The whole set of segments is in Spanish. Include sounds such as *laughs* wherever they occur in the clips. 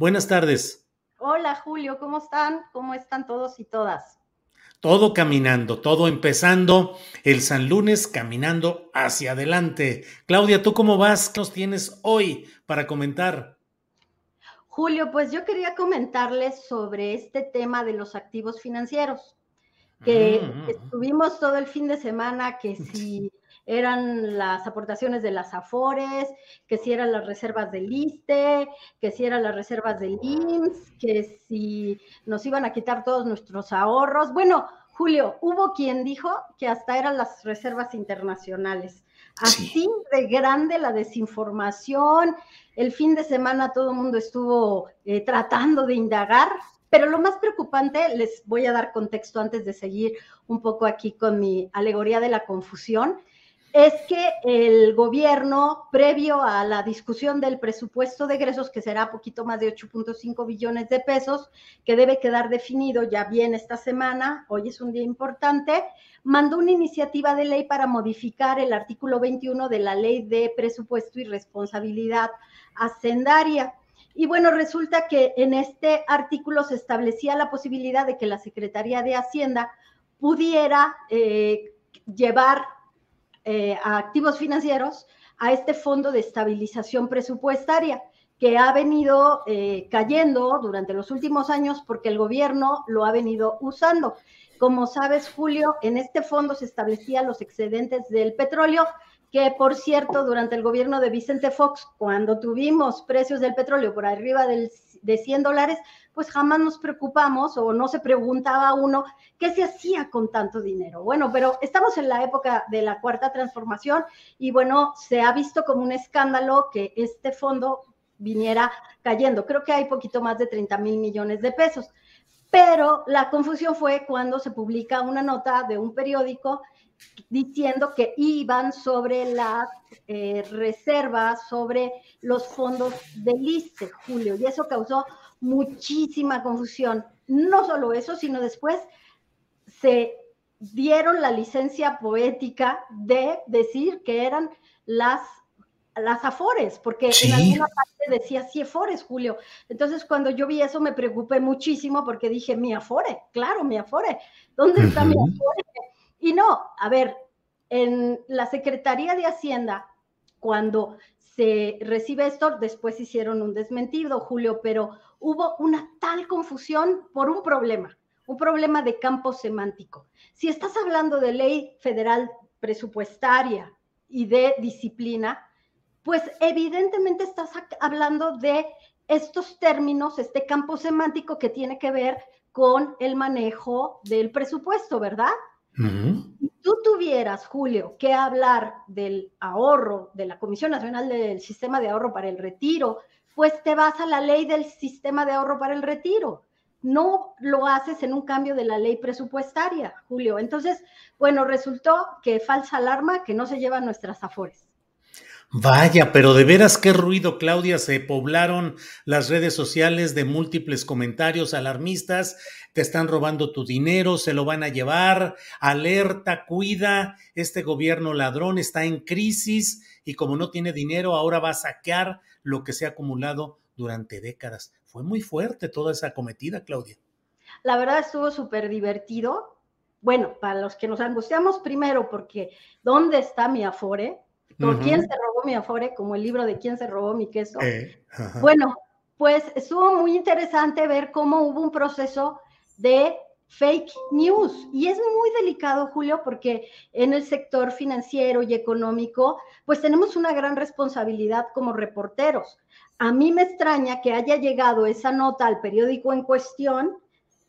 buenas tardes. Hola Julio, ¿cómo están? ¿Cómo están todos y todas? Todo caminando, todo empezando el San Lunes caminando hacia adelante. Claudia, ¿tú cómo vas? ¿Qué nos tienes hoy para comentar? Julio, pues yo quería comentarles sobre este tema de los activos financieros, que Mm, estuvimos todo el fin de semana, que *laughs* si eran las aportaciones de las AFORES, que si eran las reservas del ISTE, que si eran las reservas del IMSS, que si nos iban a quitar todos nuestros ahorros. Bueno, Julio, hubo quien dijo que hasta eran las reservas internacionales. Así de grande la desinformación. El fin de semana todo el mundo estuvo eh, tratando de indagar, pero lo más preocupante, les voy a dar contexto antes de seguir un poco aquí con mi alegoría de la confusión, es que el gobierno, previo a la discusión del presupuesto de egresos, que será poquito más de 8.5 billones de pesos, que debe quedar definido ya bien esta semana, hoy es un día importante, mandó una iniciativa de ley para modificar el artículo 21 de la ley de presupuesto y responsabilidad hacendaria. Y bueno, resulta que en este artículo se establecía la posibilidad de que la Secretaría de Hacienda pudiera eh, llevar eh, a activos financieros a este fondo de estabilización presupuestaria que ha venido eh, cayendo durante los últimos años porque el gobierno lo ha venido usando. Como sabes, Julio, en este fondo se establecían los excedentes del petróleo, que por cierto, durante el gobierno de Vicente Fox, cuando tuvimos precios del petróleo por arriba del, de 100 dólares, pues jamás nos preocupamos o no se preguntaba uno qué se hacía con tanto dinero. Bueno, pero estamos en la época de la cuarta transformación y bueno, se ha visto como un escándalo que este fondo viniera cayendo. Creo que hay poquito más de 30 mil millones de pesos. Pero la confusión fue cuando se publica una nota de un periódico diciendo que iban sobre las eh, reservas, sobre los fondos del ISTE, Julio, y eso causó muchísima confusión. No solo eso, sino después se dieron la licencia poética de decir que eran las las afores, porque Sí. en alguna parte decía sí afores, Julio. Entonces, cuando yo vi eso, me preocupé muchísimo porque dije, mi afore, claro, mi afore, ¿dónde está mi afore? Y no, a ver, en la Secretaría de Hacienda, cuando se recibe esto, después hicieron un desmentido, Julio, pero hubo una tal confusión por un problema, un problema de campo semántico. Si estás hablando de ley federal presupuestaria y de disciplina, pues evidentemente estás hablando de estos términos, este campo semántico que tiene que ver con el manejo del presupuesto, ¿verdad? Si tú tuvieras, Julio, que hablar del ahorro de la Comisión Nacional del Sistema de Ahorro para el Retiro, pues te vas a la ley del Sistema de Ahorro para el Retiro. No lo haces en un cambio de la ley presupuestaria, Julio. Entonces, bueno, resultó que falsa alarma, que no se llevan nuestras afores. Vaya, pero de veras qué ruido, Claudia, se poblaron las redes sociales de múltiples comentarios alarmistas, te están robando tu dinero, se lo van a llevar, alerta, cuida, este gobierno ladrón está en crisis y como no tiene dinero, ahora va a saquear lo que se ha acumulado durante décadas. Fue muy fuerte toda esa cometida, Claudia. La verdad estuvo súper divertido. Bueno, para los que nos angustiamos primero, porque ¿dónde está mi Afore? ¿Con quién se robó mi Afore? Como el libro de quién se robó mi queso. Eh, bueno, pues estuvo muy interesante ver cómo hubo un proceso de fake news. Y es muy delicado, Julio, porque en el sector financiero y económico, pues tenemos una gran responsabilidad como reporteros. A mí me extraña que haya llegado esa nota al periódico en cuestión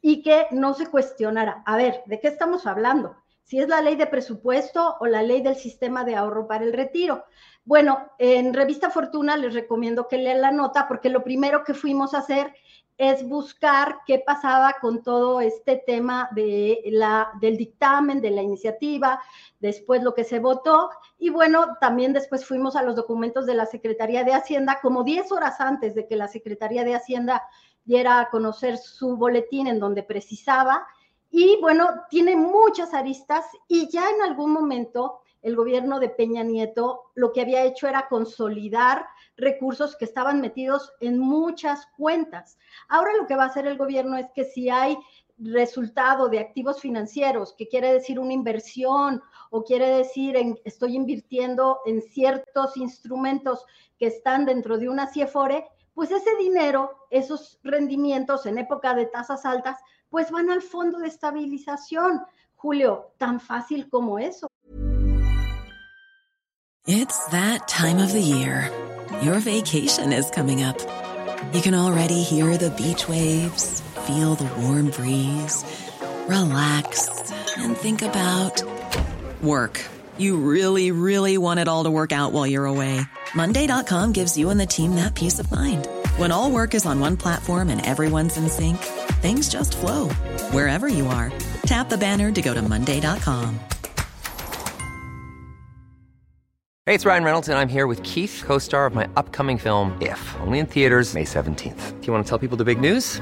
y que no se cuestionara. A ver, ¿de qué estamos hablando? Si es la ley de presupuesto o la ley del sistema de ahorro para el retiro. Bueno, en Revista Fortuna les recomiendo que lean la nota porque lo primero que fuimos a hacer es buscar qué pasaba con todo este tema de la, del dictamen, de la iniciativa, después lo que se votó. Y bueno, también después fuimos a los documentos de la Secretaría de Hacienda, como 10 horas antes de que la Secretaría de Hacienda diera a conocer su boletín en donde precisaba. Y bueno, tiene muchas aristas y ya en algún momento el gobierno de Peña Nieto lo que había hecho era consolidar recursos que estaban metidos en muchas cuentas. Ahora lo que va a hacer el gobierno es que si hay resultado de activos financieros, que quiere decir una inversión o quiere decir estoy invirtiendo en ciertos instrumentos que están dentro de una CIEFORE, pues ese dinero, esos rendimientos en época de tasas altas, pues van al fondo de estabilización. Julio, tan fácil como eso. It's that time of the year. Your vacation is coming up. You can already hear the beach waves, feel the warm breeze, relax and think about work. You really, really want it all to work out while you're away. Monday.com gives you and the team that peace of mind. When all work is on one platform and everyone's in sync, things just flow wherever you are. Tap the banner to go to Monday.com. Hey, it's Ryan Reynolds, and I'm here with Keith, co star of my upcoming film, If, only in theaters, May 17th. Do you want to tell people the big news?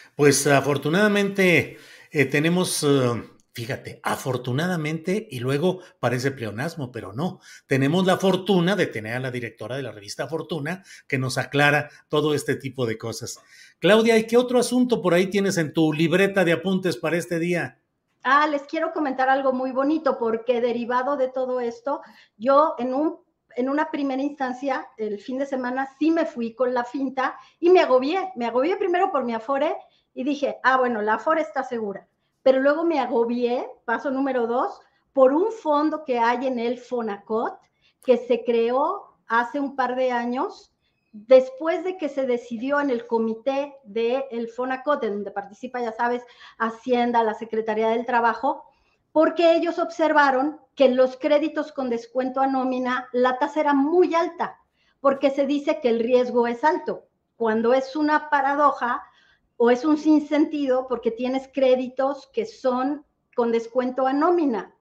Pues afortunadamente eh, tenemos, eh, fíjate, afortunadamente, y luego parece pleonasmo, pero no, tenemos la fortuna de tener a la directora de la revista Fortuna que nos aclara todo este tipo de cosas. Claudia, ¿y qué otro asunto por ahí tienes en tu libreta de apuntes para este día? Ah, les quiero comentar algo muy bonito porque derivado de todo esto, yo en un en una primera instancia, el fin de semana, sí me fui con la finta y me agobié. Me agobié primero por mi Afore y dije, ah, bueno, la Afore está segura. Pero luego me agobié, paso número dos, por un fondo que hay en el Fonacot, que se creó hace un par de años, después de que se decidió en el comité del el Fonacot, en donde participa, ya sabes, Hacienda, la Secretaría del Trabajo, porque ellos observaron que los créditos con descuento a nómina, la tasa era muy alta, porque se dice que el riesgo es alto, cuando es una paradoja o es un sinsentido porque tienes créditos que son con descuento a nómina,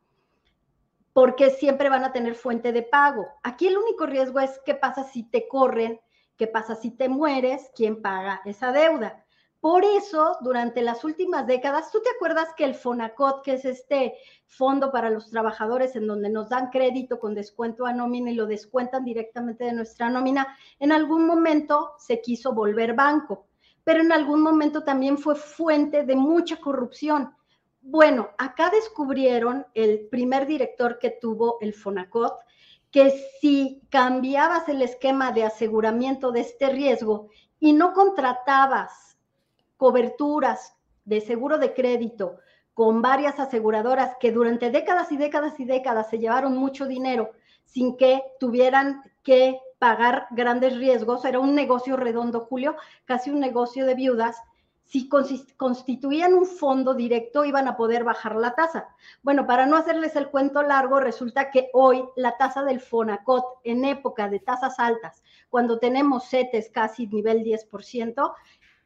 porque siempre van a tener fuente de pago. Aquí el único riesgo es qué pasa si te corren, qué pasa si te mueres, quién paga esa deuda. Por eso, durante las últimas décadas, ¿tú te acuerdas que el FONACOT, que es este fondo para los trabajadores en donde nos dan crédito con descuento a nómina y lo descuentan directamente de nuestra nómina, en algún momento se quiso volver banco, pero en algún momento también fue fuente de mucha corrupción. Bueno, acá descubrieron el primer director que tuvo el FONACOT, que si cambiabas el esquema de aseguramiento de este riesgo y no contratabas coberturas de seguro de crédito con varias aseguradoras que durante décadas y décadas y décadas se llevaron mucho dinero sin que tuvieran que pagar grandes riesgos. Era un negocio redondo, Julio, casi un negocio de viudas. Si constituían un fondo directo, iban a poder bajar la tasa. Bueno, para no hacerles el cuento largo, resulta que hoy la tasa del FONACOT en época de tasas altas, cuando tenemos CETES casi nivel 10%,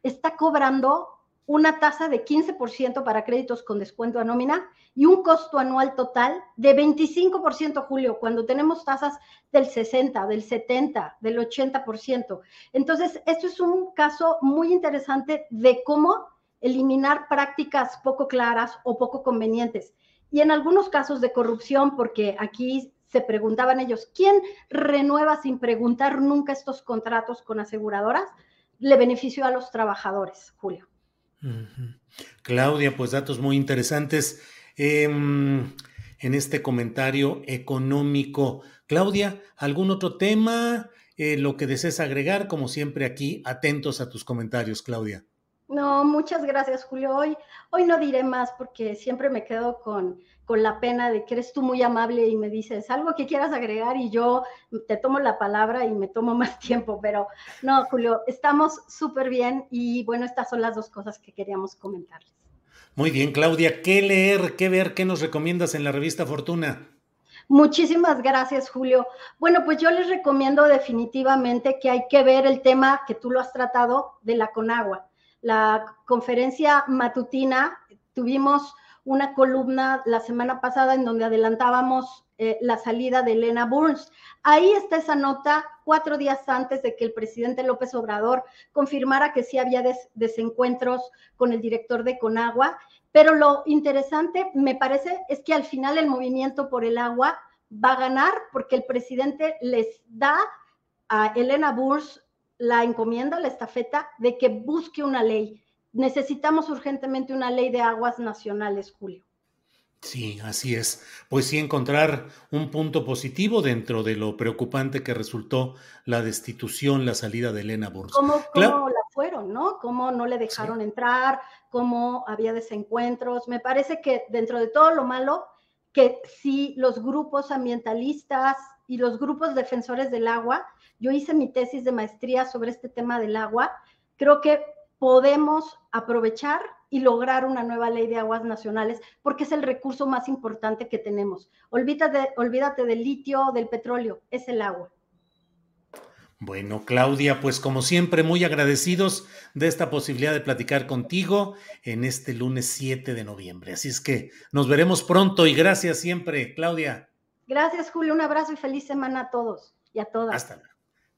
está cobrando una tasa de 15% para créditos con descuento a nómina y un costo anual total de 25%, Julio, cuando tenemos tasas del 60, del 70, del 80%. Entonces, esto es un caso muy interesante de cómo eliminar prácticas poco claras o poco convenientes. Y en algunos casos de corrupción, porque aquí se preguntaban ellos, ¿quién renueva sin preguntar nunca estos contratos con aseguradoras? Le benefició a los trabajadores, Julio. Claudia, pues datos muy interesantes em, en este comentario económico. Claudia, ¿algún otro tema? Eh, lo que desees agregar, como siempre aquí, atentos a tus comentarios, Claudia. No, muchas gracias, Julio. Hoy, hoy no diré más porque siempre me quedo con, con la pena de que eres tú muy amable y me dices algo que quieras agregar y yo te tomo la palabra y me tomo *laughs* más tiempo, pero no, Julio, estamos súper bien y bueno, estas son las dos cosas que queríamos comentarles. Muy bien, Claudia, ¿qué leer, qué ver, qué nos recomiendas en la revista Fortuna? Muchísimas gracias, Julio. Bueno, pues yo les recomiendo definitivamente que hay que ver el tema que tú lo has tratado de la Conagua. La conferencia matutina, tuvimos una columna la semana pasada en donde adelantábamos eh, la salida de Elena Burns. Ahí está esa nota cuatro días antes de que el presidente López Obrador confirmara que sí había desencuentros con el director de Conagua. Pero lo interesante, me parece, es que al final el movimiento por el agua va a ganar porque el presidente les da a Elena Burns la encomienda, la estafeta de que busque una ley necesitamos urgentemente una ley de aguas nacionales, Julio. Sí, así es. Pues sí, encontrar un punto positivo dentro de lo preocupante que resultó la destitución, la salida de Elena Burns. ¿Cómo, la fueron, no? ¿Cómo no le dejaron entrar? ¿Cómo había desencuentros? Me parece que dentro de todo lo malo, que sí los grupos ambientalistas y los grupos defensores del agua, yo hice mi tesis de maestría sobre este tema del agua, creo que podemos aprovechar y lograr una nueva ley de aguas nacionales, porque es el recurso más importante que tenemos. Olvídate, olvídate del litio, del petróleo, es el agua. Bueno, Claudia, pues como siempre, muy agradecidos de esta posibilidad de platicar contigo en este lunes 7 de noviembre. Así es que nos veremos pronto y gracias siempre, Claudia. Gracias, Julio. Un abrazo y feliz semana a todos y a todas. Hasta luego.